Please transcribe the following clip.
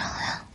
どう。